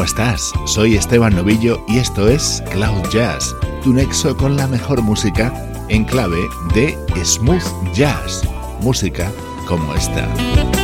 ¿Cómo estás? Soy Esteban Novillo y esto es Cloud Jazz, tu nexo con la mejor música en clave de smooth jazz, música como esta.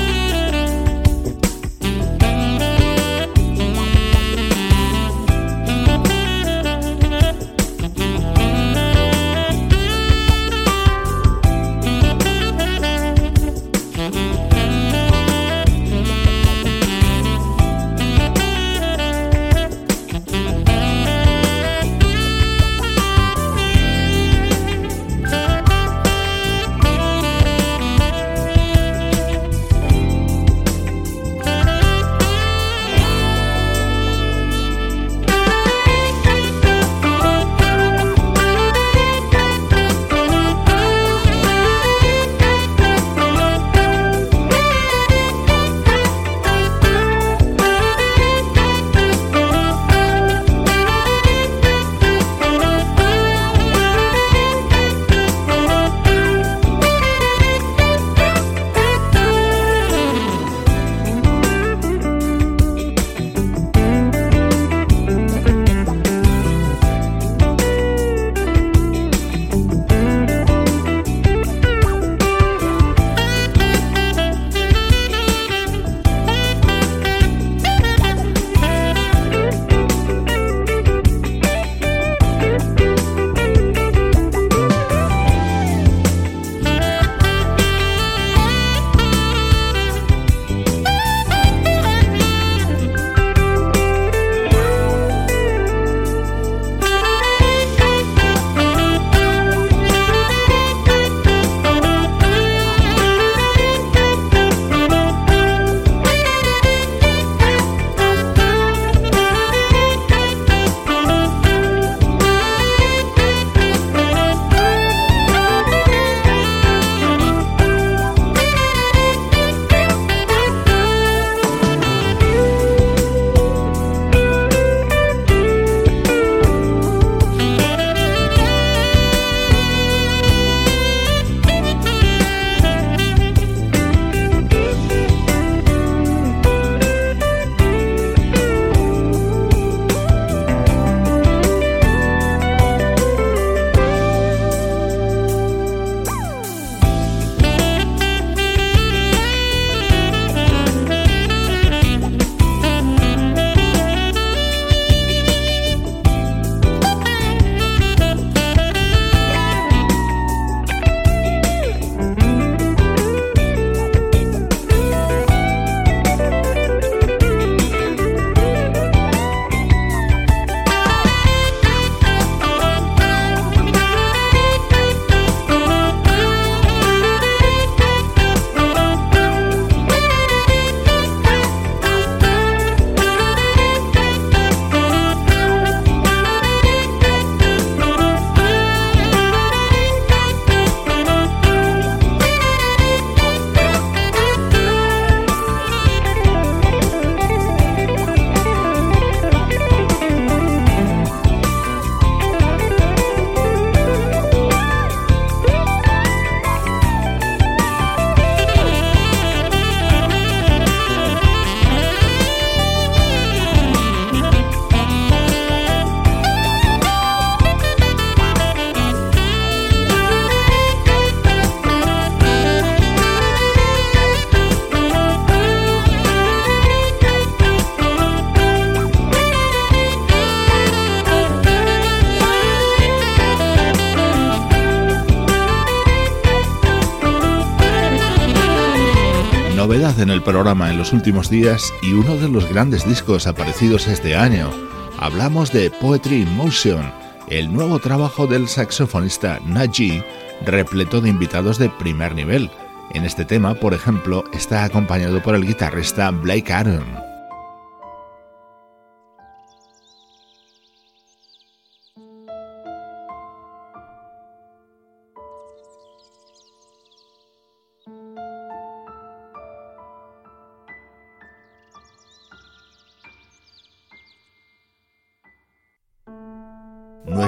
Programa en los últimos días y uno de los grandes discos aparecidos este año. Hablamos de Poetry in Motion, el nuevo trabajo del saxofonista Naji, repleto de invitados de primer nivel. En este tema, por ejemplo, está acompañado por el guitarrista Blake Aaron.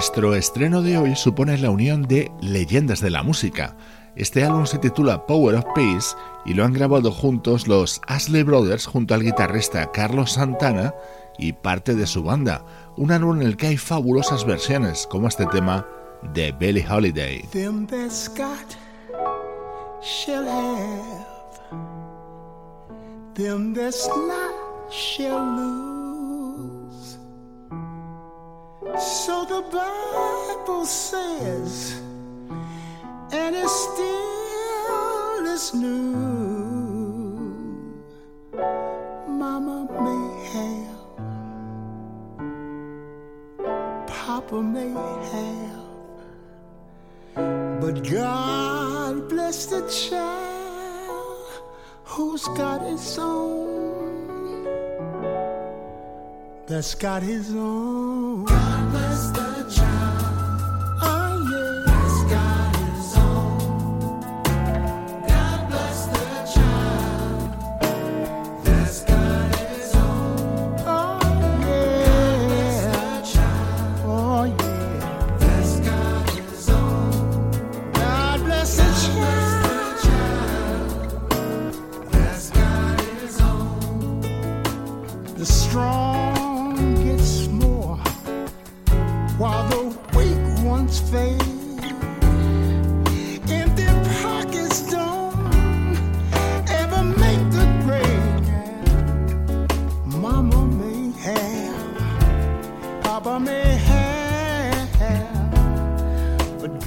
Nuestro estreno de hoy supone la unión de leyendas de la música. Este álbum se titula Power of Peace y lo han grabado juntos los Ashley Brothers junto al guitarrista Carlos Santana y parte de su banda, un álbum en el que hay fabulosas versiones como este tema de Billie Holiday. So the Bible says, and it still is new. Mama may have, Papa may have, but God bless the child who's got his own. That's got his own.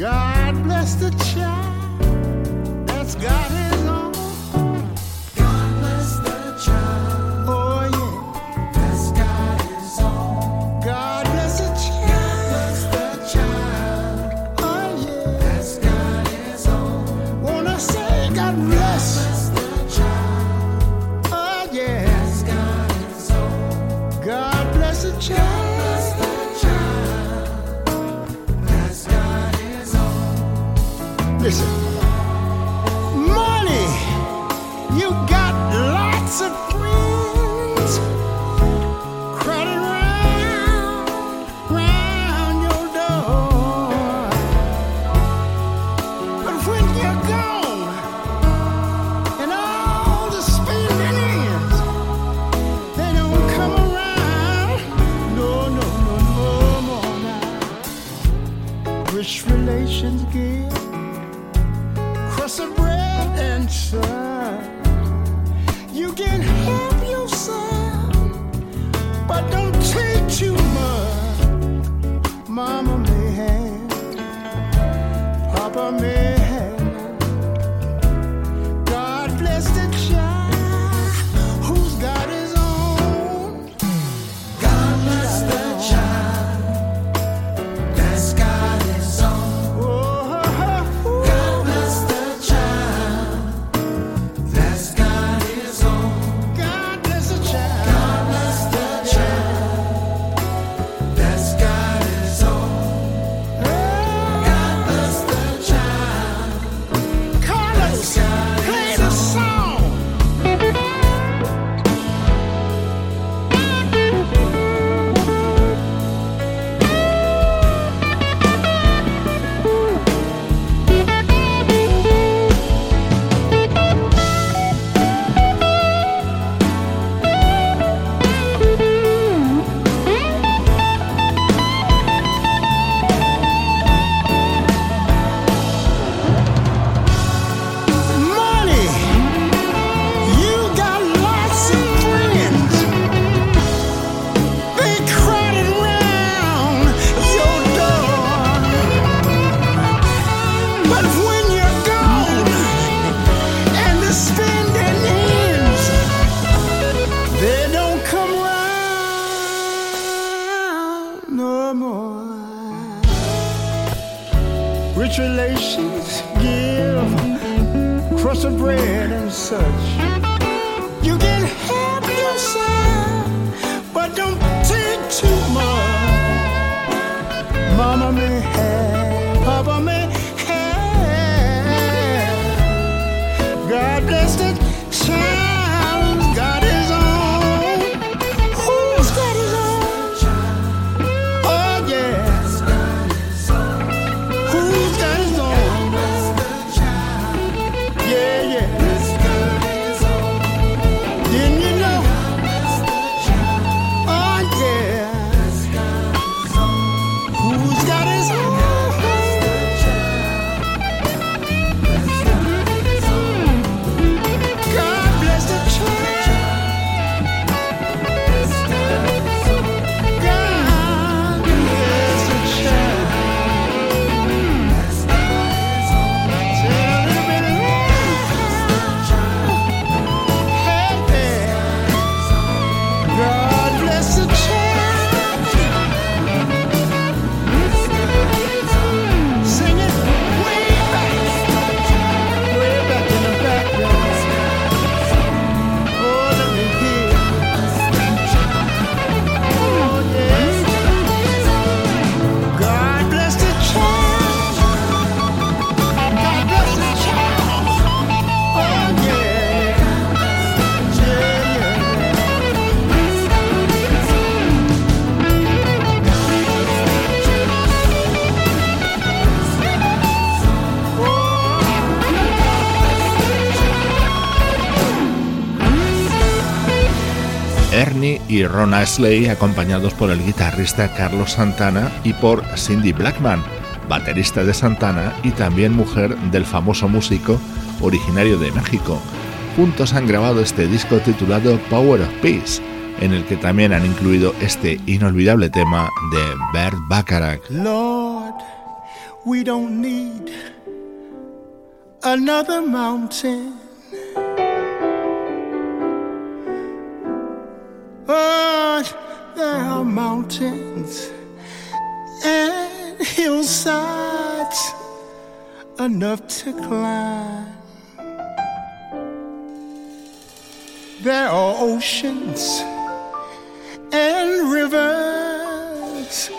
God bless the child that's got it. Y Ron Ashley acompañados por el guitarrista Carlos Santana y por Cindy Blackman, baterista de Santana y también mujer del famoso músico originario de México. Juntos han grabado este disco titulado Power of Peace, en el que también han incluido este inolvidable tema de Bert Bacharach. Lord, we don't need another mountain. Enough to climb. There are oceans and rivers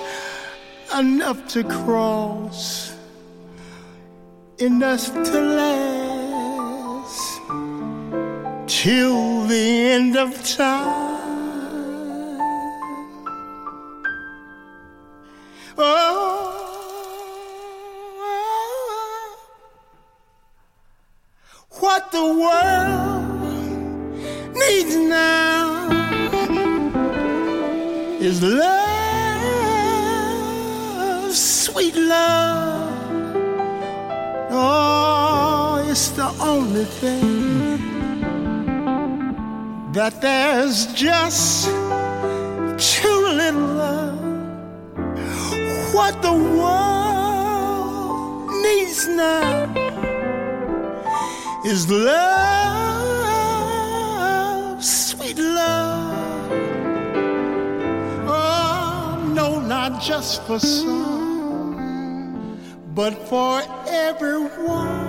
enough to cross, enough to last till the end of time. Is love, sweet love. Oh, it's the only thing that there's just too little of what the world needs now is love, just for some, but for everyone,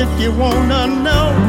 if you wanna know.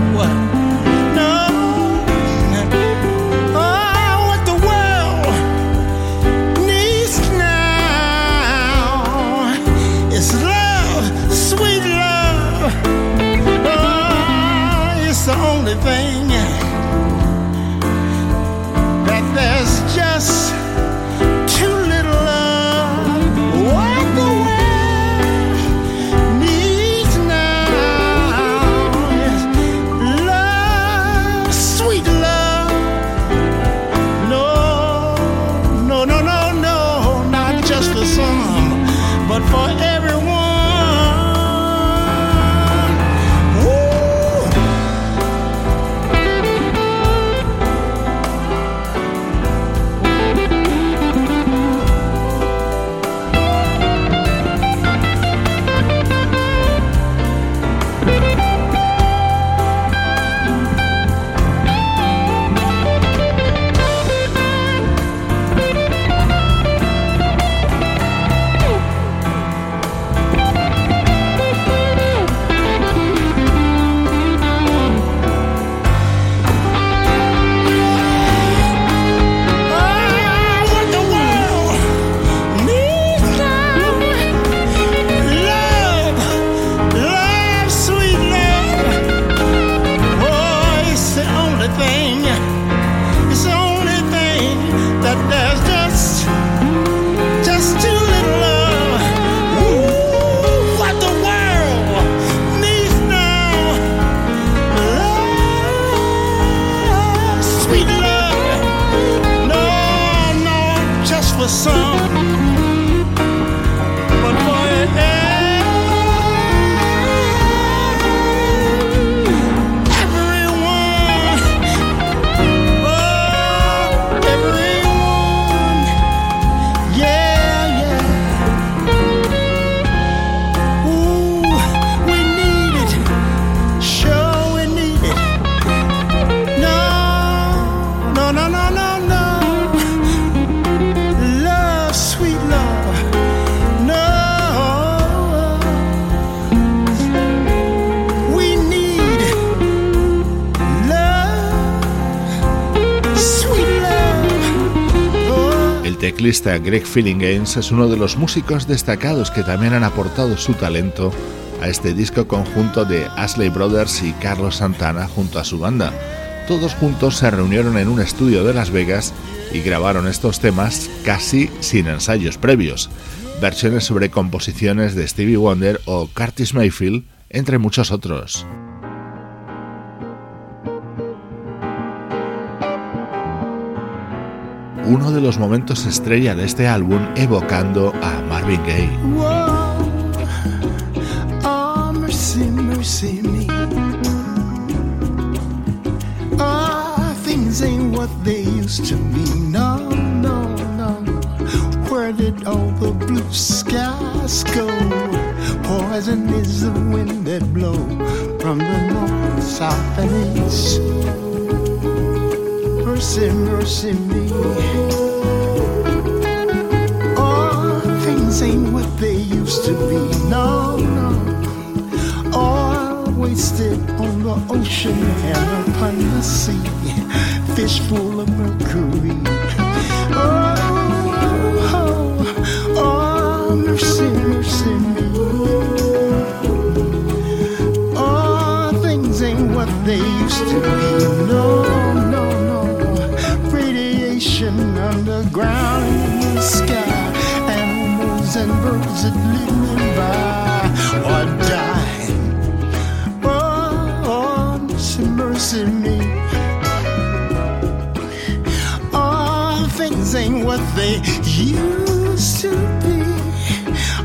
Teclista Greg Games es uno de los músicos destacados que también han aportado su talento a este disco conjunto de Ashley Brothers y Carlos Santana junto a su banda. Todos juntos se reunieron en un estudio de Las Vegas y grabaron estos temas casi sin ensayos previos, versiones sobre composiciones de Stevie Wonder o Curtis Mayfield, entre muchos otros. Uno de los momentos estrella de este álbum evocando a Marvin Gaye. Oh, mercy, mercy me. Oh, things ain't what they used to be. No, no, no. Where did all the blue skies go? Poison is the wind that blow from the north, south, and east mercy, mercy me. Oh, things ain't what they used to be. No, no. All wasted on the ocean and upon the sea. Fish full of mercury. Oh, oh, oh, mercy, mercy me. Oh, things ain't what they used to be. And birds by or dying. Oh, mercy, mercy me. Oh, things ain't what they used to be.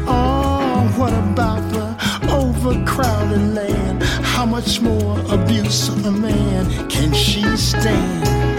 Oh, what about the overcrowded land? How much more abuse of a man can she stand?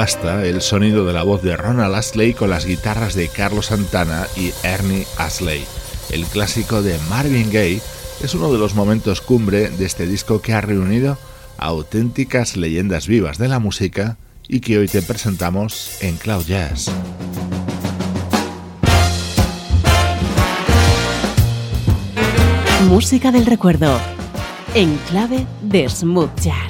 Pasta el sonido de la voz de Ronald Astley con las guitarras de Carlos Santana y Ernie Astley. El clásico de Marvin Gaye es uno de los momentos cumbre de este disco que ha reunido auténticas leyendas vivas de la música y que hoy te presentamos en Cloud Jazz. Música del recuerdo en clave de smooth jazz.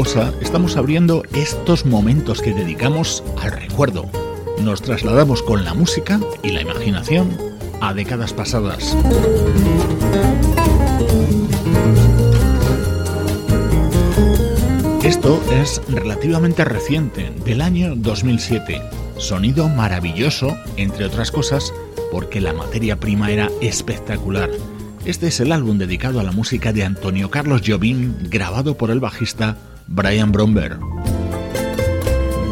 Estamos abriendo estos momentos que dedicamos al recuerdo. Nos trasladamos con la música y la imaginación a décadas pasadas. Esto es relativamente reciente, del año 2007. Sonido maravilloso, entre otras cosas, porque la materia prima era espectacular. Este es el álbum dedicado a la música de Antonio Carlos Jobim, grabado por el bajista Brian Bromberg.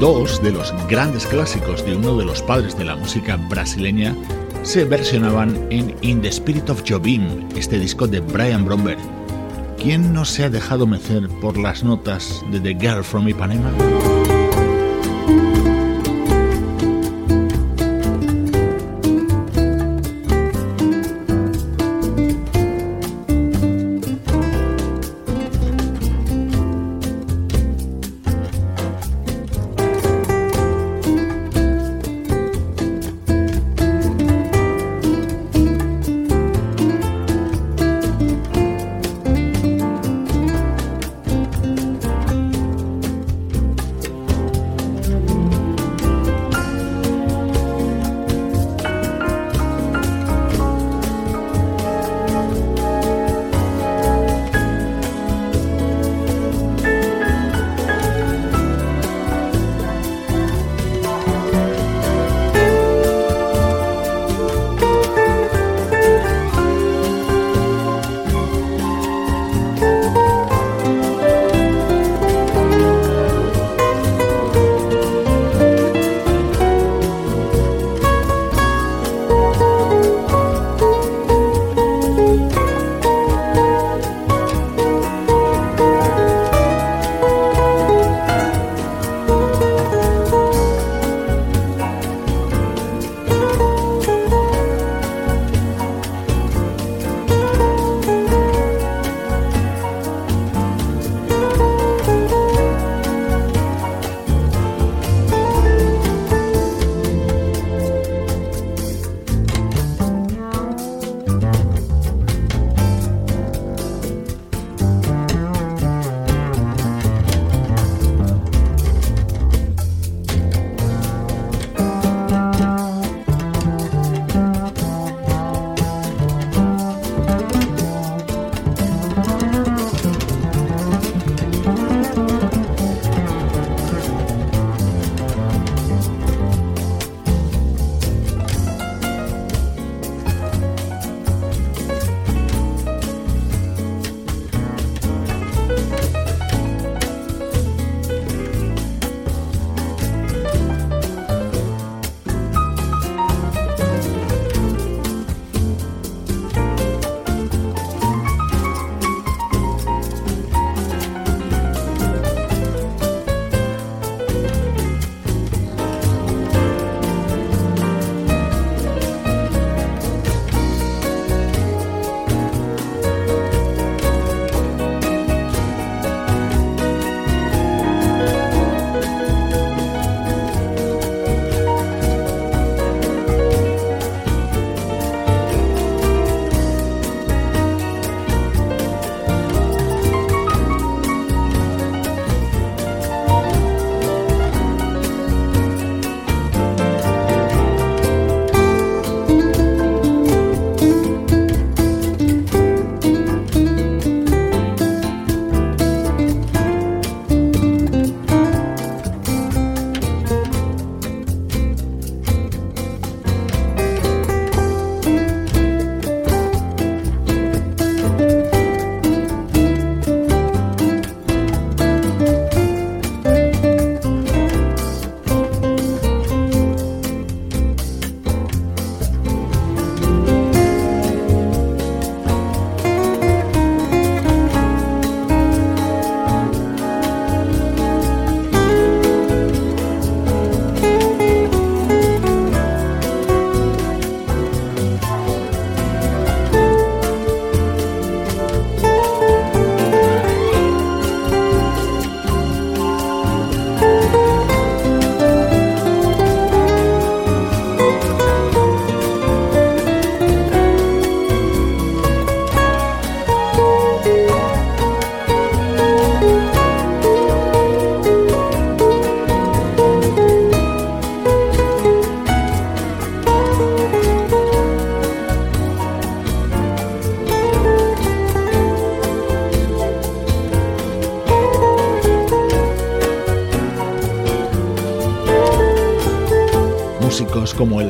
Dos de los grandes clásicos de uno de los padres de la música brasileña se versionaban en In the Spirit of Jobim, este disco de Brian Bromberg. ¿Quién no se ha dejado mecer por las notas de The Girl from Ipanema?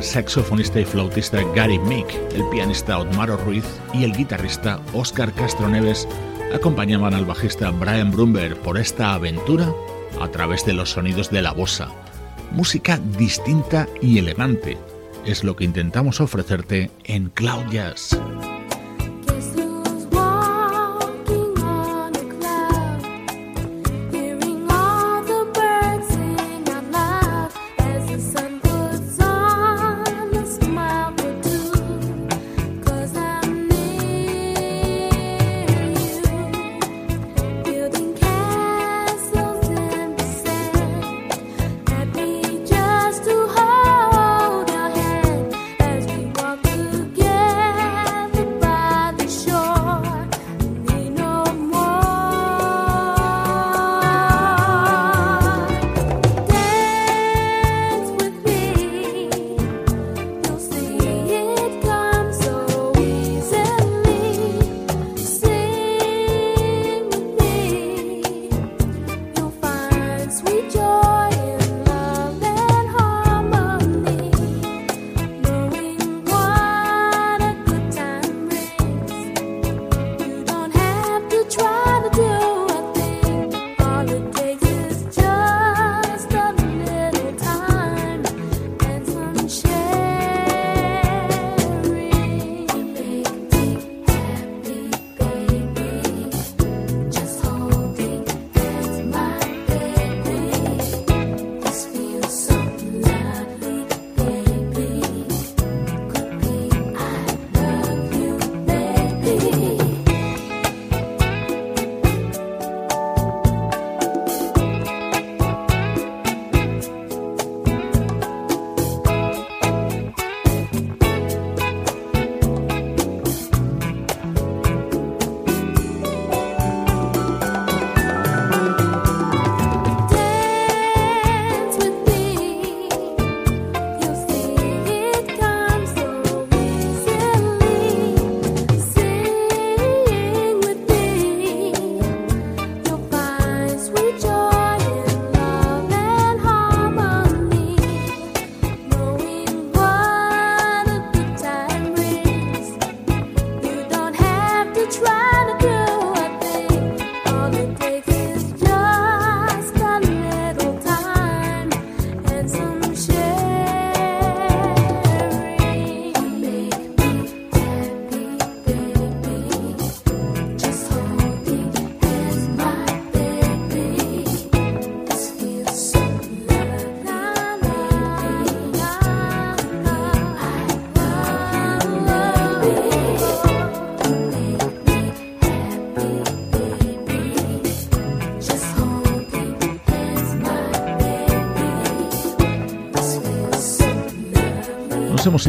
Saxofonista y flautista Gary Meek, el pianista Otmaro Ruiz y el guitarrista Oscar Castro Neves acompañaban al bajista Brian Brumberg por esta aventura a través de los sonidos de la bossa. Música distinta y elegante es lo que intentamos ofrecerte en Cloud Jazz.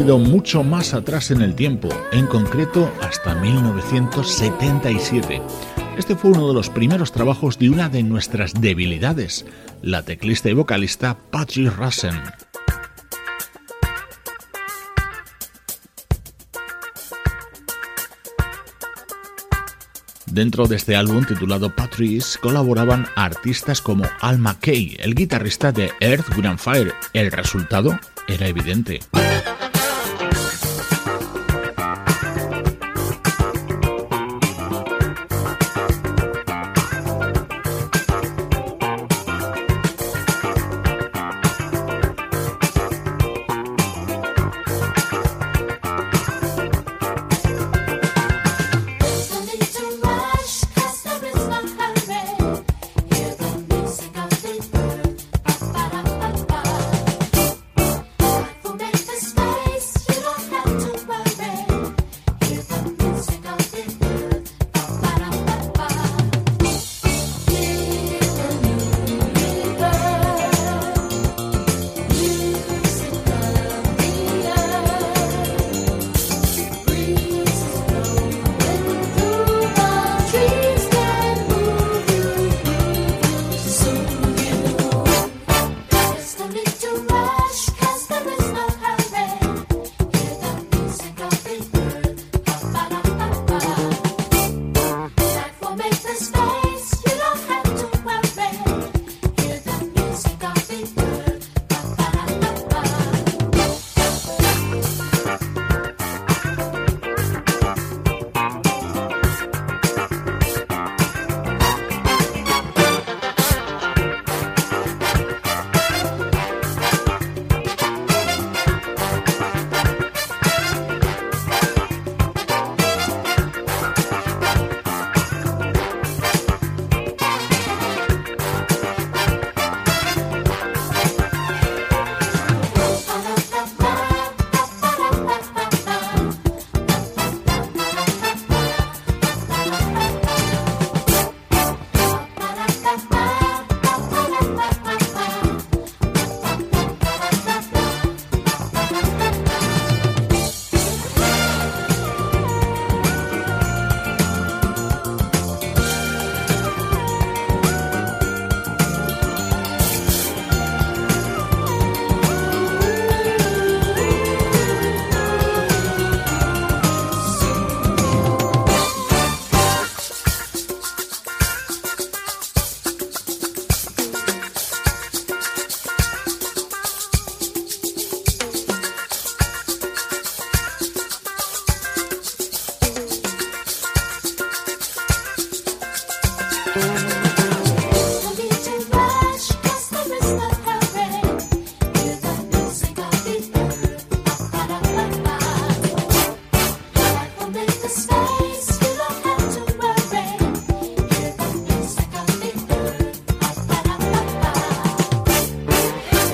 Hemos ido mucho más atrás en el tiempo, en concreto hasta 1977. Este fue uno de los primeros trabajos de una de nuestras debilidades, la teclista y vocalista Patrick Russen. Dentro de este álbum titulado Patrice colaboraban artistas como Al McKay, el guitarrista de Earth, Wind Fire. El resultado era evidente.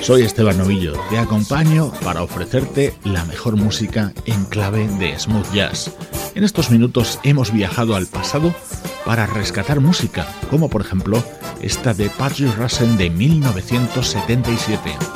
Soy Esteban Novillo, te acompaño para ofrecerte la mejor música en clave de smooth jazz. En estos minutos hemos viajado al pasado para rescatar música, como por ejemplo esta de Patrick Russell de 1977.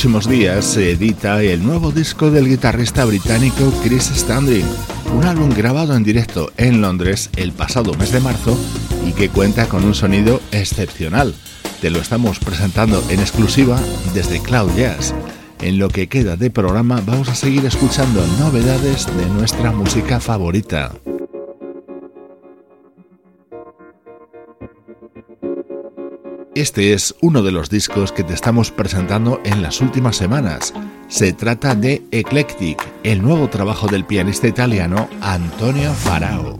Próximos días se edita el nuevo disco del guitarrista británico Chris Standing, un álbum grabado en directo en Londres el pasado mes de marzo y que cuenta con un sonido excepcional. Te lo estamos presentando en exclusiva desde Cloud Jazz. En lo que queda de programa vamos a seguir escuchando novedades de nuestra música favorita. Este es uno de los discos que te estamos presentando en las últimas semanas. Se trata de Eclectic, el nuevo trabajo del pianista italiano Antonio Farao.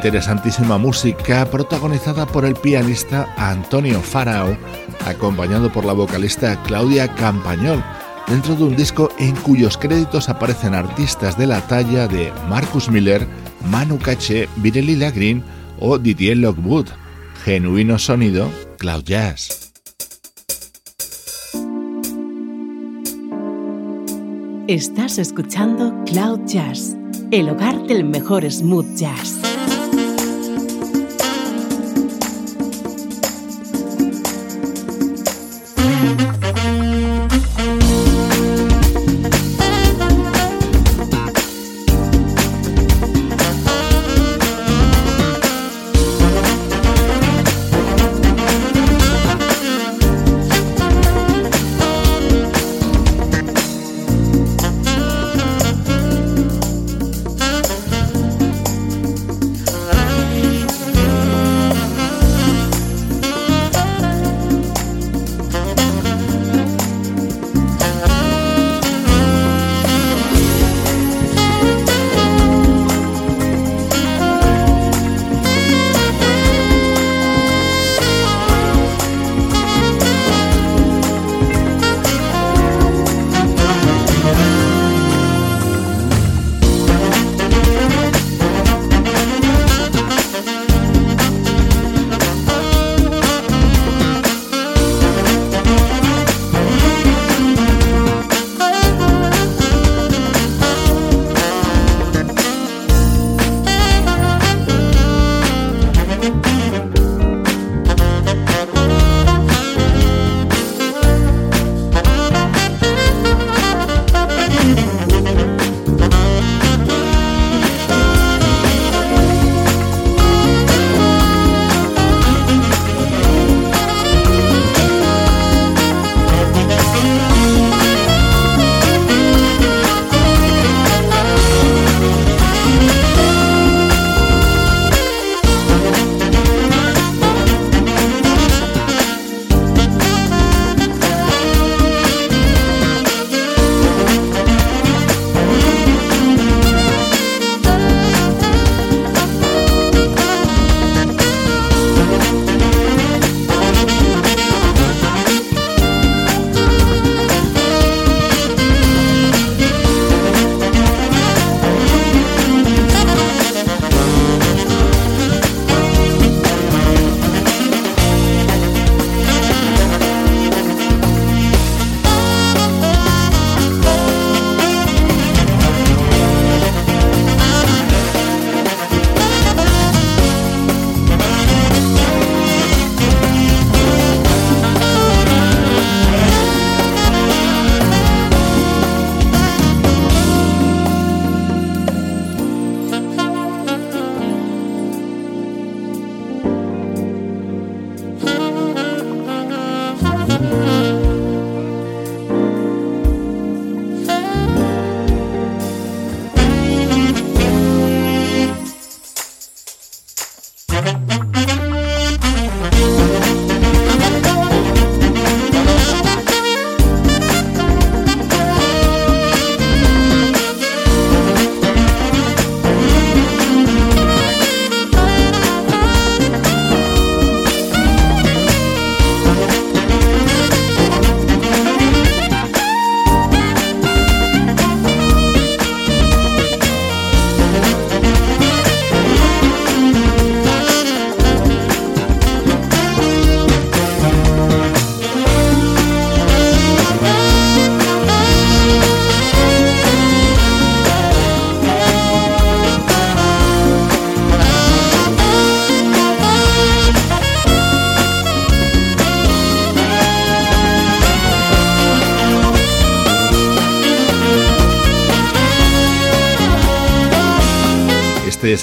Interesantísima música protagonizada por el pianista Antonio Farao, acompañado por la vocalista Claudia Campañol, dentro de un disco en cuyos créditos aparecen artistas de la talla de Marcus Miller, Manu Caché, Vireli Lagrin o Didier Lockwood. Genuino sonido, Cloud Jazz. Estás escuchando Cloud Jazz, el hogar del mejor smooth jazz.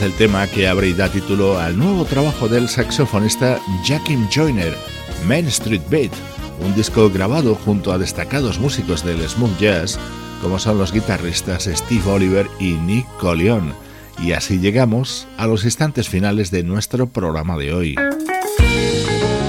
El tema que abre y da título al nuevo trabajo del saxofonista Jakim Joyner, Main Street Beat, un disco grabado junto a destacados músicos del smooth jazz como son los guitarristas Steve Oliver y Nick Collion. Y así llegamos a los instantes finales de nuestro programa de hoy.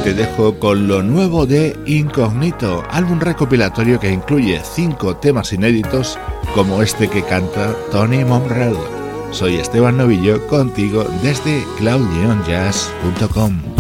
Te dejo con lo nuevo de Incognito, álbum recopilatorio que incluye cinco temas inéditos como este que canta Tony Monrell. Soy Esteban Novillo contigo desde cloudneonjazz.com.